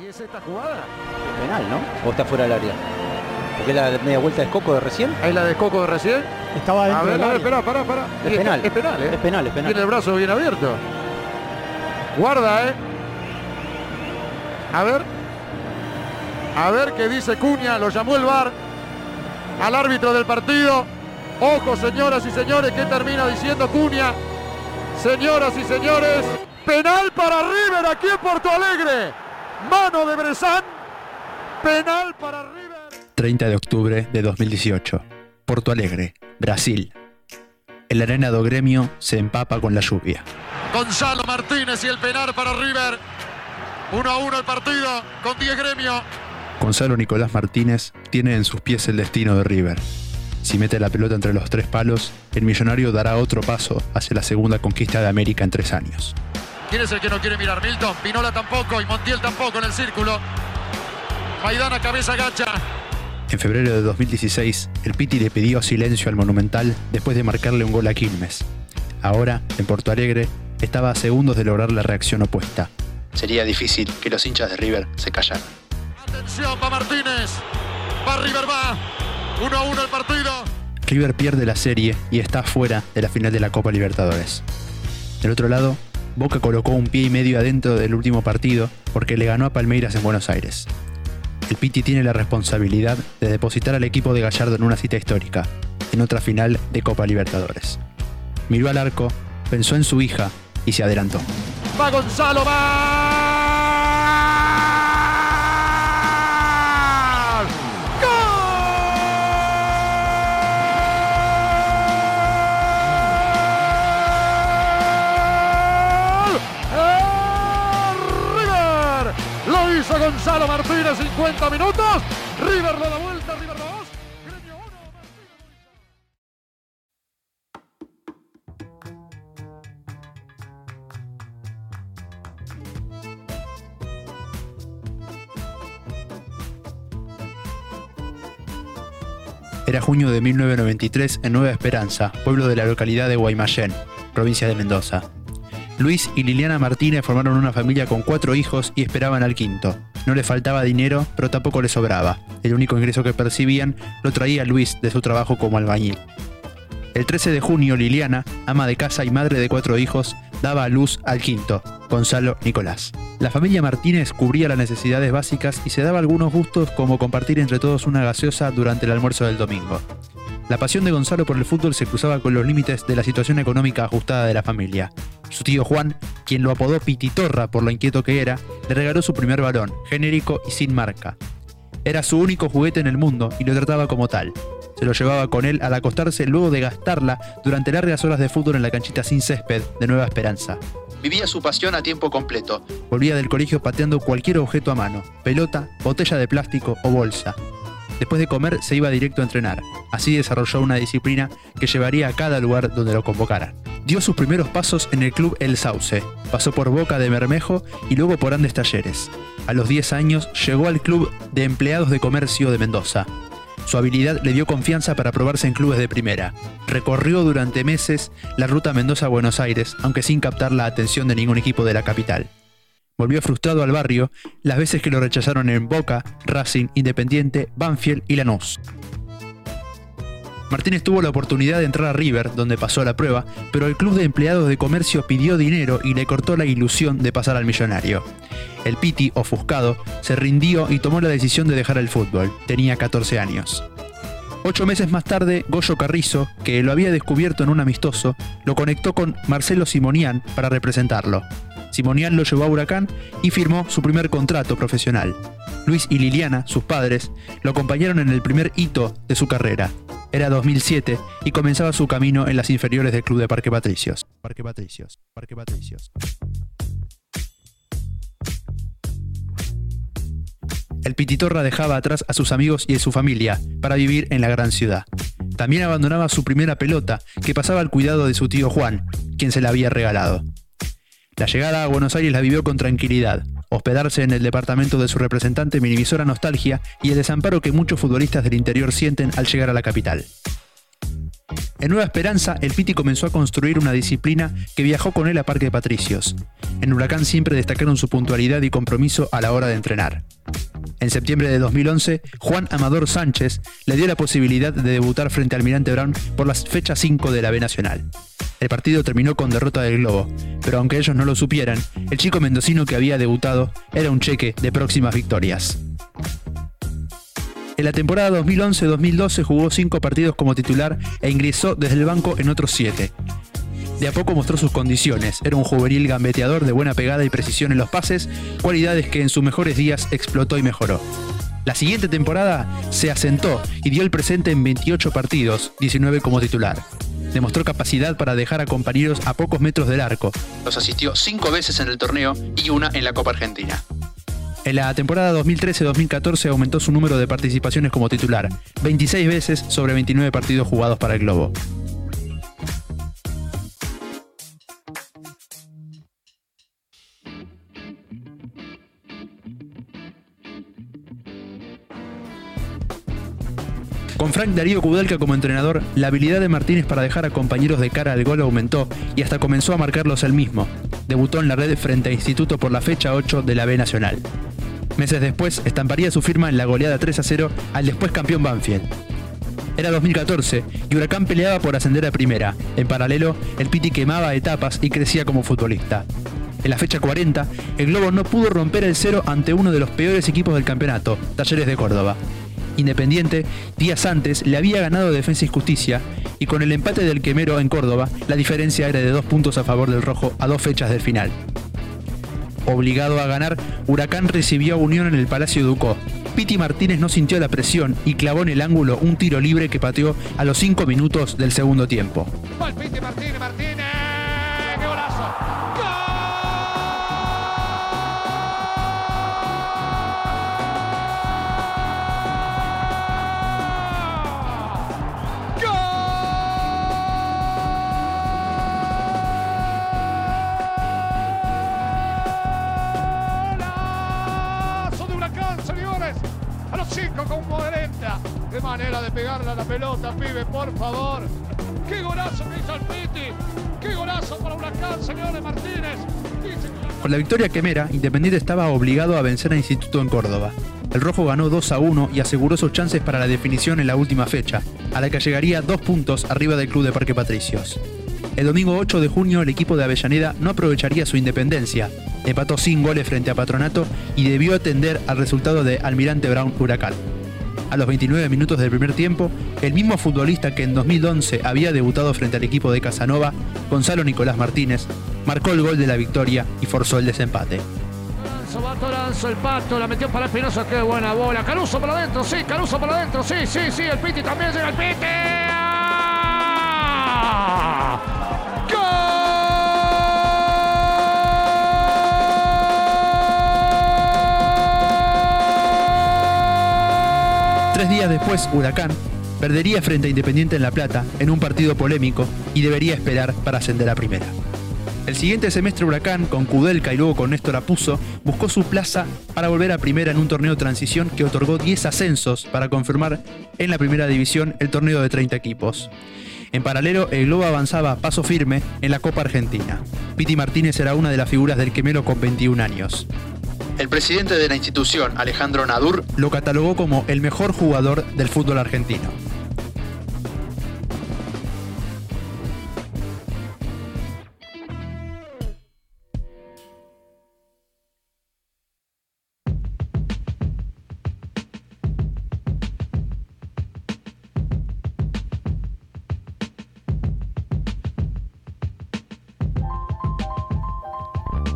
¿Y es esta jugada? Penal, ¿no? ¿O está fuera del área? Porque es la media vuelta de Coco de recién. ¿Es la de Coco de recién? Estaba A dentro ver, del a ver, área. espera, pará, pará. Es penal. Es penal, ¿eh? Es penal, es penal. Tiene el brazo bien abierto. Guarda, ¿eh? A ver. A ver qué dice Cuña. Lo llamó el VAR al árbitro del partido. Ojo, señoras y señores, ¿qué termina diciendo Cuña? Señoras y señores, penal para River aquí en Porto Alegre. Mano de Bresán. Penal para River. 30 de octubre de 2018. Porto Alegre, Brasil. El arena do Gremio se empapa con la lluvia. Gonzalo Martínez y el penal para River. 1 a 1 el partido con 10 gremio. Gonzalo Nicolás Martínez tiene en sus pies el destino de River. Si mete la pelota entre los tres palos, el millonario dará otro paso hacia la segunda conquista de América en tres años. ¿Quién es el que no quiere mirar? Milton, Pinola tampoco y Montiel tampoco en el círculo. Maidana cabeza gacha. En febrero de 2016, el Piti le pidió silencio al Monumental después de marcarle un gol a Quilmes. Ahora, en Porto Alegre, estaba a segundos de lograr la reacción opuesta. Sería difícil que los hinchas de River se callaran. Atención, va Martínez. Va River, va. 1 a 1 el partido. River pierde la serie y está fuera de la final de la Copa Libertadores. Del otro lado, Boca colocó un pie y medio adentro del último partido porque le ganó a Palmeiras en Buenos Aires. El Piti tiene la responsabilidad de depositar al equipo de Gallardo en una cita histórica, en otra final de Copa Libertadores. Miró al arco, pensó en su hija y se adelantó. Va Gonzalo, va. Gonzalo Martínez, 50 minutos. River lo da vuelta, River 2. Gremio 1. Era junio de 1993 en Nueva Esperanza, pueblo de la localidad de Guaymallén, provincia de Mendoza. Luis y Liliana Martínez formaron una familia con cuatro hijos y esperaban al quinto. No les faltaba dinero, pero tampoco les sobraba. El único ingreso que percibían lo traía Luis de su trabajo como albañil. El 13 de junio, Liliana, ama de casa y madre de cuatro hijos, daba a luz al quinto, Gonzalo Nicolás. La familia Martínez cubría las necesidades básicas y se daba algunos gustos como compartir entre todos una gaseosa durante el almuerzo del domingo. La pasión de Gonzalo por el fútbol se cruzaba con los límites de la situación económica ajustada de la familia. Su tío Juan, quien lo apodó Pititorra por lo inquieto que era, le regaló su primer balón, genérico y sin marca. Era su único juguete en el mundo y lo trataba como tal. Se lo llevaba con él al acostarse luego de gastarla durante largas horas de fútbol en la canchita sin césped de Nueva Esperanza. Vivía su pasión a tiempo completo. Volvía del colegio pateando cualquier objeto a mano, pelota, botella de plástico o bolsa. Después de comer se iba directo a entrenar. Así desarrolló una disciplina que llevaría a cada lugar donde lo convocaran. Dio sus primeros pasos en el club El Sauce. Pasó por Boca de Bermejo y luego por Andes Talleres. A los 10 años llegó al club de empleados de comercio de Mendoza. Su habilidad le dio confianza para probarse en clubes de primera. Recorrió durante meses la ruta Mendoza-Buenos Aires, aunque sin captar la atención de ningún equipo de la capital. Volvió frustrado al barrio las veces que lo rechazaron en Boca, Racing, Independiente, Banfield y Lanús. Martínez tuvo la oportunidad de entrar a River, donde pasó la prueba, pero el club de empleados de comercio pidió dinero y le cortó la ilusión de pasar al millonario. El Piti, ofuscado, se rindió y tomó la decisión de dejar el fútbol. Tenía 14 años. Ocho meses más tarde, Goyo Carrizo, que lo había descubierto en un amistoso, lo conectó con Marcelo Simonian para representarlo. Simonian lo llevó a Huracán y firmó su primer contrato profesional. Luis y Liliana, sus padres, lo acompañaron en el primer hito de su carrera. Era 2007 y comenzaba su camino en las inferiores del club de Parque Patricios. Parque Patricios, Parque Patricios. El Pititorra dejaba atrás a sus amigos y a su familia para vivir en la gran ciudad. También abandonaba su primera pelota, que pasaba al cuidado de su tío Juan, quien se la había regalado. La llegada a Buenos Aires la vivió con tranquilidad. Hospedarse en el departamento de su representante minimizó la nostalgia y el desamparo que muchos futbolistas del interior sienten al llegar a la capital. En Nueva Esperanza, el Piti comenzó a construir una disciplina que viajó con él a Parque Patricios. En Huracán siempre destacaron su puntualidad y compromiso a la hora de entrenar. En septiembre de 2011, Juan Amador Sánchez le dio la posibilidad de debutar frente al Almirante Brown por la fecha 5 de la B Nacional. El partido terminó con derrota del Globo, pero aunque ellos no lo supieran, el chico mendocino que había debutado era un cheque de próximas victorias. En la temporada 2011-2012 jugó cinco partidos como titular e ingresó desde el banco en otros siete. De a poco mostró sus condiciones, era un juvenil gambeteador de buena pegada y precisión en los pases, cualidades que en sus mejores días explotó y mejoró. La siguiente temporada se asentó y dio el presente en 28 partidos, 19 como titular. Demostró capacidad para dejar a compañeros a pocos metros del arco. Los asistió cinco veces en el torneo y una en la Copa Argentina. En la temporada 2013-2014 aumentó su número de participaciones como titular, 26 veces sobre 29 partidos jugados para el Globo. Con Frank Darío Kudelka como entrenador, la habilidad de Martínez para dejar a compañeros de cara al gol aumentó y hasta comenzó a marcarlos él mismo. Debutó en la red frente a Instituto por la fecha 8 de la B Nacional. Meses después, estamparía su firma en la goleada 3 a 0 al después campeón Banfield. Era 2014 y Huracán peleaba por ascender a primera. En paralelo, el Piti quemaba etapas y crecía como futbolista. En la fecha 40, el Globo no pudo romper el cero ante uno de los peores equipos del campeonato, Talleres de Córdoba. Independiente, días antes, le había ganado Defensa y Justicia, y con el empate del Quemero en Córdoba, la diferencia era de dos puntos a favor del Rojo a dos fechas del final. Obligado a ganar, Huracán recibió Unión en el Palacio Ducó. Piti Martínez no sintió la presión y clavó en el ángulo un tiro libre que pateó a los 5 minutos del segundo tiempo. Qué manera de pegarle a la pelota, pibe, por favor. Qué golazo que hizo el Piti. Qué golazo para Huracán, señores Martínez. Con la victoria quemera, Independiente estaba obligado a vencer a Instituto en Córdoba. El Rojo ganó 2 a 1 y aseguró sus chances para la definición en la última fecha, a la que llegaría dos puntos arriba del club de Parque Patricios. El domingo 8 de junio el equipo de Avellaneda no aprovecharía su independencia, empató sin goles frente a Patronato y debió atender al resultado de Almirante Brown Huracán a los 29 minutos del primer tiempo, el mismo futbolista que en 2011 había debutado frente al equipo de Casanova, Gonzalo Nicolás Martínez, marcó el gol de la victoria y forzó el desempate. Toranzo, el pato, la metió para Espinosa, qué buena bola. Caruso para adentro, sí, Caruso para adentro, sí, sí, sí, el Piti también llega el Piti. Tres días después, Huracán perdería frente a Independiente en La Plata en un partido polémico y debería esperar para ascender a primera. El siguiente semestre Huracán, con Kudelka y luego con Néstor Apuso, buscó su plaza para volver a primera en un torneo de transición que otorgó 10 ascensos para confirmar en la primera división el torneo de 30 equipos. En paralelo, el Globo avanzaba a paso firme en la Copa Argentina. Piti Martínez era una de las figuras del quemero con 21 años. El presidente de la institución, Alejandro Nadur, lo catalogó como el mejor jugador del fútbol argentino.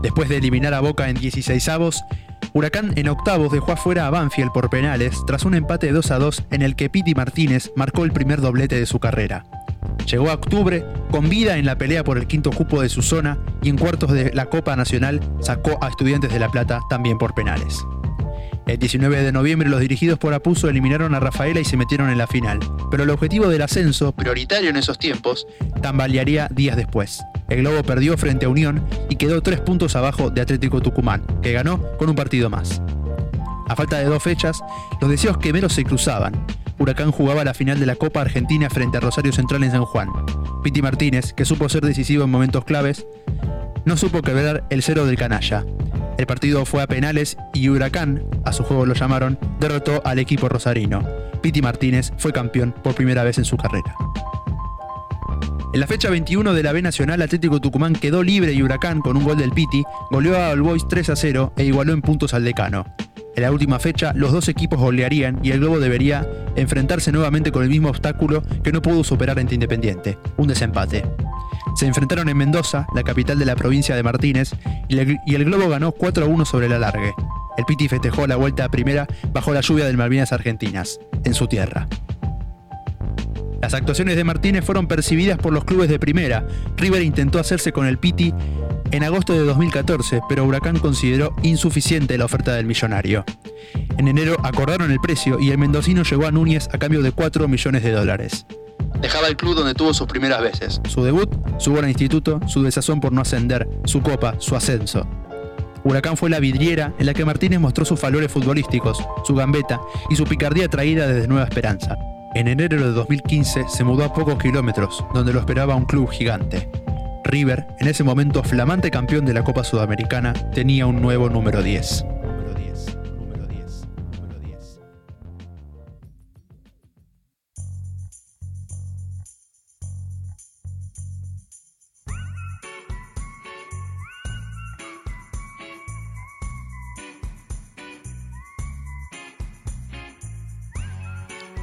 Después de eliminar a Boca en 16 avos, Huracán en octavos dejó afuera a Banfield por penales tras un empate 2 a 2 en el que Piti Martínez marcó el primer doblete de su carrera. Llegó a octubre con vida en la pelea por el quinto cupo de su zona y en cuartos de la Copa Nacional sacó a Estudiantes de La Plata también por penales. El 19 de noviembre los dirigidos por Apuso eliminaron a Rafaela y se metieron en la final, pero el objetivo del ascenso, prioritario en esos tiempos, tambalearía días después. El Globo perdió frente a Unión y quedó tres puntos abajo de Atlético Tucumán, que ganó con un partido más. A falta de dos fechas, los deseos quemeros se cruzaban. Huracán jugaba la final de la Copa Argentina frente a Rosario Central en San Juan. Piti Martínez, que supo ser decisivo en momentos claves, no supo quebrar el cero del canalla. El partido fue a penales y Huracán, a su juego lo llamaron, derrotó al equipo rosarino. Piti Martínez fue campeón por primera vez en su carrera. En la fecha 21 de la B Nacional, Atlético Tucumán quedó libre y Huracán, con un gol del Piti, goleó a All Boys 3 a 0 e igualó en puntos al decano. En la última fecha, los dos equipos golearían y el Globo debería enfrentarse nuevamente con el mismo obstáculo que no pudo superar ante Independiente, un desempate. Se enfrentaron en Mendoza, la capital de la provincia de Martínez, y el, Globo ganó 4 a 1 sobre el alargue. El Piti festejó la vuelta a primera bajo la lluvia del Malvinas Argentinas, en su tierra. Las actuaciones de Martínez fueron percibidas por los clubes de primera. River intentó hacerse con el Piti en agosto de 2014, pero Huracán consideró insuficiente la oferta del millonario. En enero acordaron el precio y el mendocino llegó a Núñez a cambio de 4 millones de dólares. Dejaba el club donde tuvo sus primeras veces. Su debut, su buen instituto, su desazón por no ascender, su copa, su ascenso. Huracán fue la vidriera en la que Martínez mostró sus valores futbolísticos, su gambeta y su picardía traída desde Nueva Esperanza. En enero de 2015 se mudó a pocos kilómetros, donde lo esperaba un club gigante. River, en ese momento flamante campeón de la Copa Sudamericana, tenía un nuevo número 10.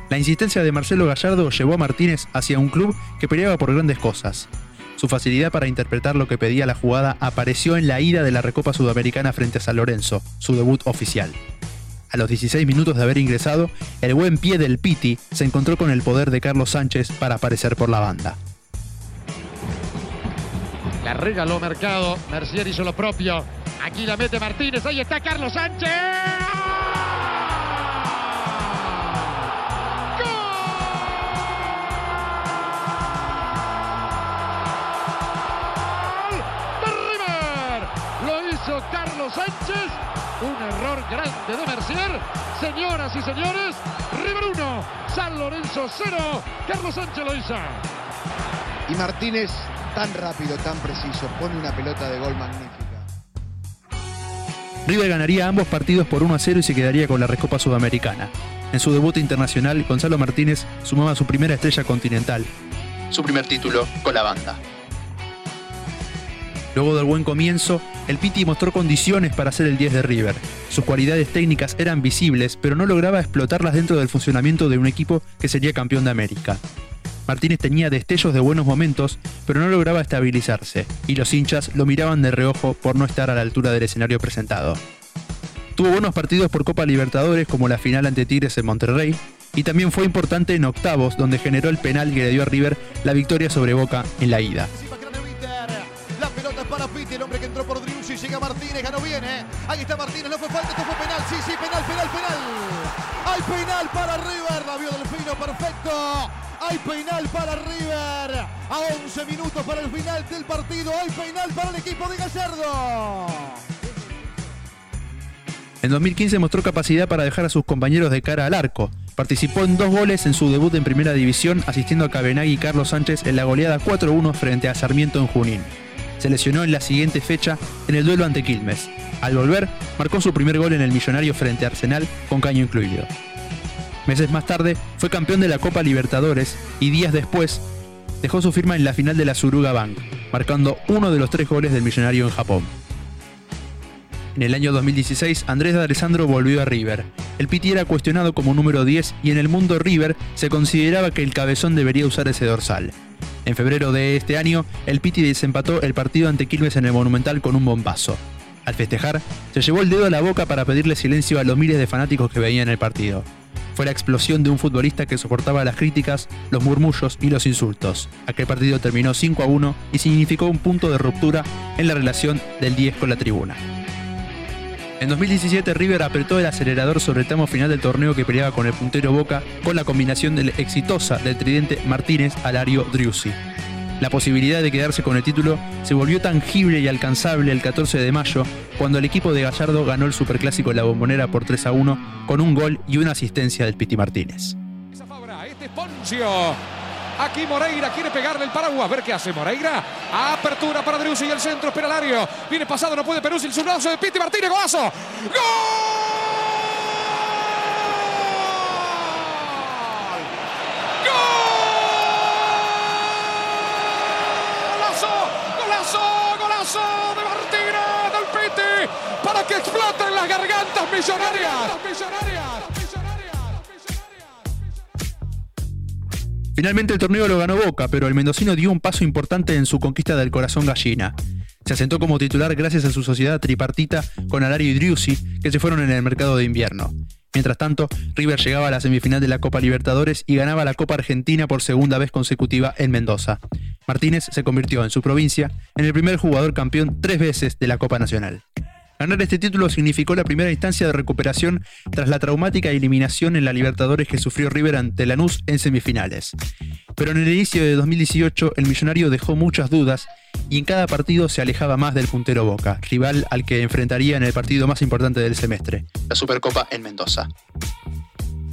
La insistencia de Marcelo Gallardo llevó a Martínez hacia un club que peleaba por grandes cosas. Su facilidad para interpretar lo que pedía la jugada apareció en la ida de la Recopa Sudamericana frente a San Lorenzo, su debut oficial. A los 16 minutos de haber ingresado, el buen pie del Piti se encontró con el poder de Carlos Sánchez para aparecer por la banda. La regaló Mercado, Mercier hizo lo propio. Aquí la mete Martínez, ahí está Carlos Sánchez. Un error grande de Mercier. Señoras y señores, River 1, San Lorenzo 0. Carlos Sánchez lo hizo. Y Martínez, tan rápido, tan preciso, pone una pelota de gol magnífica. River ganaría ambos partidos por 1 a 0 y se quedaría con la Recopa Sudamericana. En su debut internacional, Gonzalo Martínez sumaba su primera estrella continental, su primer título con la banda. Luego del buen comienzo, el Piti mostró condiciones para ser el 10 de River. Sus cualidades técnicas eran visibles, pero no lograba explotarlas dentro del funcionamiento de un equipo que sería campeón de América. Martínez tenía destellos de buenos momentos, pero no lograba estabilizarse, y los hinchas lo miraban de reojo por no estar a la altura del escenario presentado. Tuvo buenos partidos por Copa Libertadores como la final ante Tigres en Monterrey, y también fue importante en octavos donde generó el penal que le dio a River la victoria sobre Boca en la ida llega Martínez, ganó bien, ¿eh? Ahí está Martínez, no fue falta, esto fue penal, sí, sí, penal, penal, penal. Hay penal para River, la vio Delfino, perfecto. Hay penal para River. A 11 minutos para el final del partido. Hay penal para el equipo de Gallardo. En 2015 mostró capacidad para dejar a sus compañeros de cara al arco. Participó en dos goles en su debut en Primera División, asistiendo a Cabenagui y Carlos Sánchez en la goleada 4-1 frente a Sarmiento en Junín se lesionó en la siguiente fecha en el duelo ante Quilmes. Al volver, marcó su primer gol en el Millonario frente a Arsenal con caño incluido. Meses más tarde, fue campeón de la Copa Libertadores y días después dejó su firma en la final de la Suruga Bank, marcando uno de los tres goles del Millonario en Japón. En el año 2016, Andrés de Alessandro volvió a River. El Piti era cuestionado como número 10 y en el mundo River se consideraba que el cabezón debería usar ese dorsal. En febrero de este año, el Piti desempató el partido ante Quilmes en el Monumental con un bombazo. Al festejar, se llevó el dedo a la boca para pedirle silencio a los miles de fanáticos que veían el partido. Fue la explosión de un futbolista que soportaba las críticas, los murmullos y los insultos. Aquel partido terminó 5 a 1 y significó un punto de ruptura en la relación del 10 con la tribuna. En 2017 River apretó el acelerador sobre el tramo final del torneo que peleaba con el puntero Boca con la combinación exitosa del tridente Martínez Alario Driussi. La posibilidad de quedarse con el título se volvió tangible y alcanzable el 14 de mayo, cuando el equipo de Gallardo ganó el Superclásico en la Bombonera por 3 a 1 con un gol y una asistencia del Piti Martínez. Poncio. Aquí Moreira quiere pegarle el paraguas. A ver qué hace Moreira. Apertura para Drussi y el centro. Espera Lario. Viene pasado, no puede Peruzzi. El zurdazo de Piti Martínez. Golazo. ¡Gol! para que exploten las gargantas millonarias. Finalmente el torneo lo ganó Boca, pero el mendocino dio un paso importante en su conquista del corazón gallina. Se asentó como titular gracias a su sociedad tripartita con Alario y Driussi, que se fueron en el mercado de invierno. Mientras tanto, River llegaba a la semifinal de la Copa Libertadores y ganaba la Copa Argentina por segunda vez consecutiva en Mendoza. Martínez se convirtió en su provincia en el primer jugador campeón tres veces de la Copa Nacional. Ganar este título significó la primera instancia de recuperación tras la traumática eliminación en la Libertadores que sufrió River ante Lanús en semifinales. Pero en el inicio de 2018 el millonario dejó muchas dudas y en cada partido se alejaba más del puntero Boca, rival al que enfrentaría en el partido más importante del semestre, la Supercopa en Mendoza.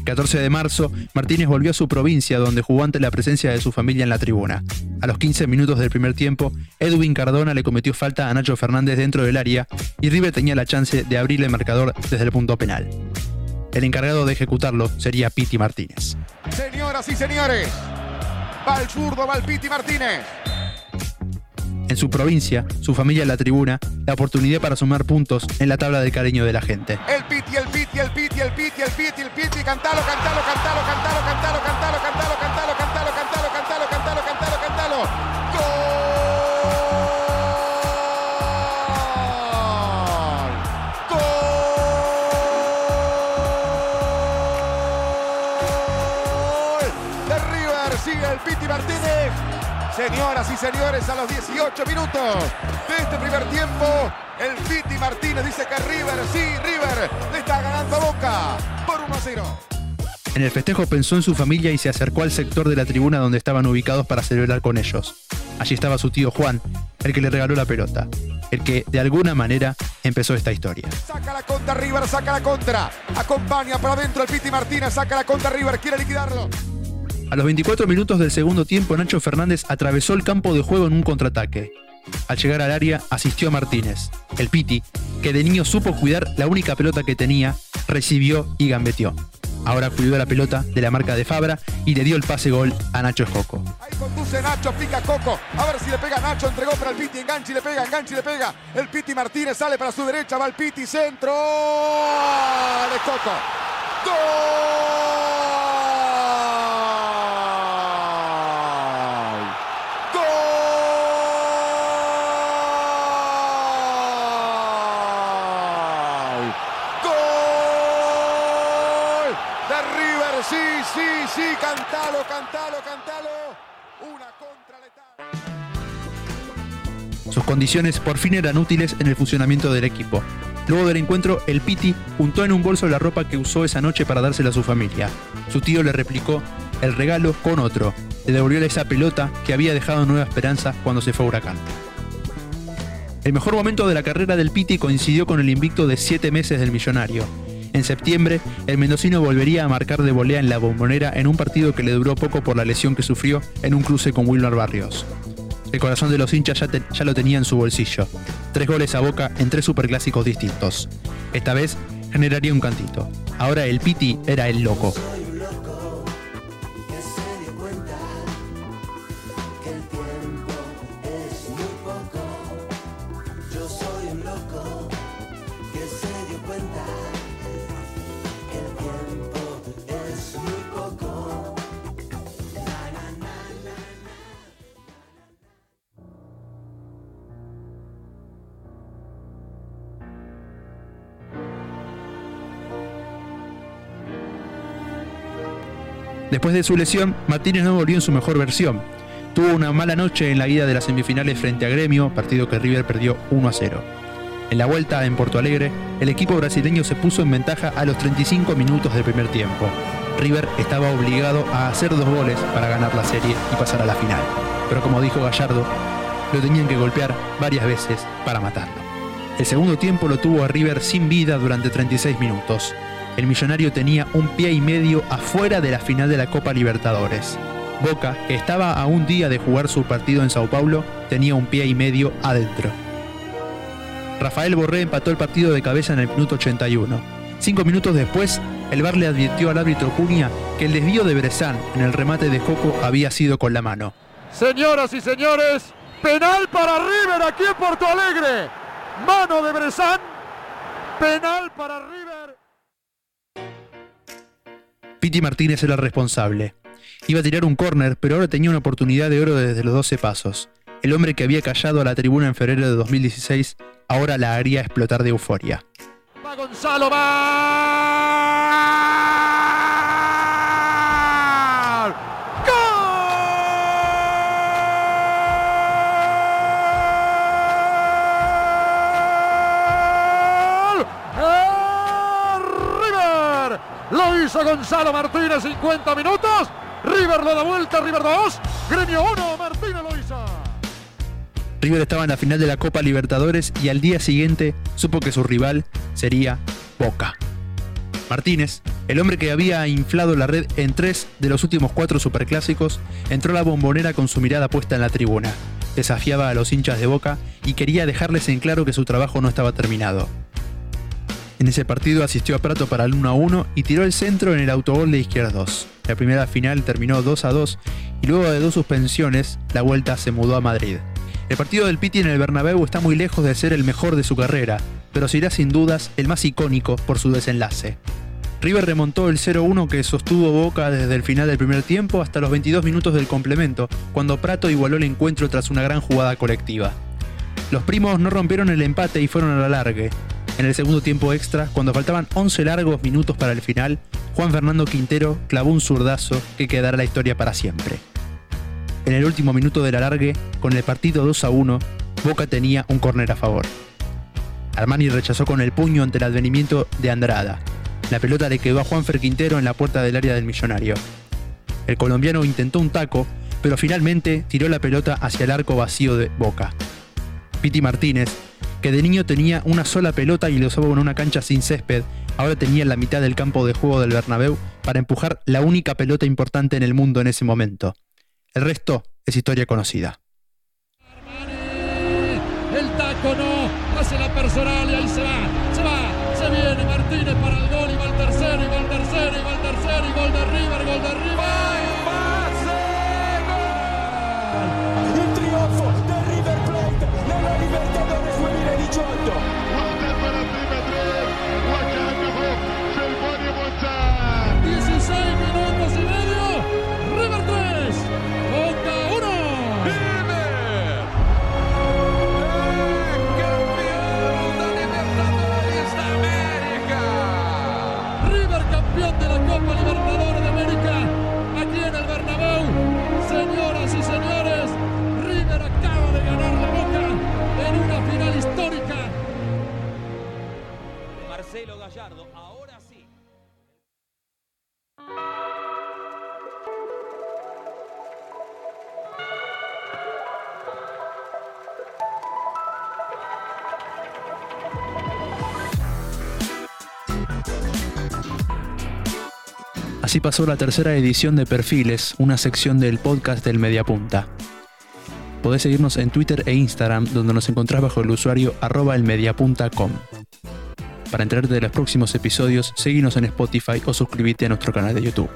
14 de marzo, Martínez volvió a su provincia donde jugó ante la presencia de su familia en la tribuna. A los 15 minutos del primer tiempo, Edwin Cardona le cometió falta a Nacho Fernández dentro del área y River tenía la chance de abrir el marcador desde el punto penal. El encargado de ejecutarlo sería Piti Martínez. Señoras y señores, va el zurdo, va el Piti Martínez en su provincia, su familia en la tribuna, la oportunidad para sumar puntos en la tabla del cariño de la gente. El piti, el piti, el piti, el piti, el piti, el piti, cantalo, cantalo, cantalo, cantalo, cantalo, cantalo, cantalo, cantalo, cantalo, cantalo, cantalo, cantalo, cantalo, cantalo. Señoras y señores, a los 18 minutos de este primer tiempo, el Piti Martínez dice que River, sí, River, le está ganando a Boca por 1 a 0. En el festejo pensó en su familia y se acercó al sector de la tribuna donde estaban ubicados para celebrar con ellos. Allí estaba su tío Juan, el que le regaló la pelota, el que de alguna manera empezó esta historia. Saca la contra River, saca la contra. Acompaña para adentro el Piti Martínez, saca la contra River, quiere liquidarlo. A los 24 minutos del segundo tiempo, Nacho Fernández atravesó el campo de juego en un contraataque. Al llegar al área, asistió a Martínez, el Piti, que de niño supo cuidar la única pelota que tenía, recibió y gambeteó. Ahora cuidó la pelota de la marca de Fabra y le dio el pase gol a Nacho Escoco. Ahí conduce Nacho, pica Coco. A ver si le pega Nacho, entregó para el Piti, enganche y le pega, enganche y le pega. El Piti Martínez sale para su derecha, va el Piti, centro. De Coco. ¡Gol! Sí, cantalo, cantalo, cantalo. Una contra. Sus condiciones por fin eran útiles en el funcionamiento del equipo. Luego del encuentro, el Piti juntó en un bolso la ropa que usó esa noche para dársela a su familia. Su tío le replicó el regalo con otro. Le devolvió esa pelota que había dejado Nueva Esperanza cuando se fue a Huracán. El mejor momento de la carrera del Piti coincidió con el invicto de 7 meses del millonario, en septiembre, el mendocino volvería a marcar de volea en la bombonera en un partido que le duró poco por la lesión que sufrió en un cruce con Wilmar Barrios. El corazón de los hinchas ya, ya lo tenía en su bolsillo. Tres goles a boca en tres superclásicos distintos. Esta vez generaría un cantito. Ahora el Piti era el loco. Después de su lesión, Martínez no volvió en su mejor versión. Tuvo una mala noche en la ida de las semifinales frente a Gremio, partido que River perdió 1 a 0. En la vuelta en Porto Alegre, el equipo brasileño se puso en ventaja a los 35 minutos del primer tiempo. River estaba obligado a hacer dos goles para ganar la serie y pasar a la final. Pero como dijo Gallardo, lo tenían que golpear varias veces para matarlo. El segundo tiempo lo tuvo a River sin vida durante 36 minutos. El millonario tenía un pie y medio afuera de la final de la Copa Libertadores. Boca, que estaba a un día de jugar su partido en Sao Paulo, tenía un pie y medio adentro. Rafael Borré empató el partido de cabeza en el minuto 81. Cinco minutos después, el VAR le advirtió al árbitro Cunha que el desvío de Brezán en el remate de Coco había sido con la mano. Señoras y señores, penal para River aquí en Porto Alegre. Mano de Brezán. Penal para River. Piti Martínez era responsable. Iba a tirar un córner, pero ahora tenía una oportunidad de oro desde los 12 pasos. El hombre que había callado a la tribuna en febrero de 2016 ahora la haría explotar de euforia. Va Gonzalo, va. Hizo Gonzalo Martínez, 50 minutos. River lo da vuelta, River 2, Gremio 1, Martínez lo. River estaba en la final de la Copa Libertadores y al día siguiente supo que su rival sería Boca. Martínez, el hombre que había inflado la red en tres de los últimos cuatro superclásicos, entró a la bombonera con su mirada puesta en la tribuna. Desafiaba a los hinchas de Boca y quería dejarles en claro que su trabajo no estaba terminado. En ese partido asistió a Prato para el 1 a 1 y tiró el centro en el autogol de Izquierda 2. La primera final terminó 2 a 2 y luego de dos suspensiones, la vuelta se mudó a Madrid. El partido del Piti en el Bernabéu está muy lejos de ser el mejor de su carrera, pero será sin dudas el más icónico por su desenlace. River remontó el 0-1 que sostuvo Boca desde el final del primer tiempo hasta los 22 minutos del complemento, cuando Prato igualó el encuentro tras una gran jugada colectiva. Los primos no rompieron el empate y fueron a la largue. En el segundo tiempo extra, cuando faltaban 11 largos minutos para el final, Juan Fernando Quintero clavó un zurdazo que quedará la historia para siempre. En el último minuto del alargue, con el partido 2 a 1, Boca tenía un córner a favor. Armani rechazó con el puño ante el advenimiento de Andrada. La pelota le quedó a Juanfer Quintero en la puerta del área del millonario. El colombiano intentó un taco, pero finalmente tiró la pelota hacia el arco vacío de Boca. Piti Martínez, que de niño tenía una sola pelota y lo usaba en una cancha sin césped, ahora tenía la mitad del campo de juego del Bernabéu para empujar la única pelota importante en el mundo en ese momento. El resto es historia conocida. El taco no, hace la personal y ahí se va, se va, se viene Martínez para el gol Así pasó la tercera edición de Perfiles, una sección del podcast del Mediapunta. Podés seguirnos en Twitter e Instagram, donde nos encontrás bajo el usuario arroba elmediapunta.com. Para enterarte de los próximos episodios, seguinos en Spotify o suscríbete a nuestro canal de YouTube.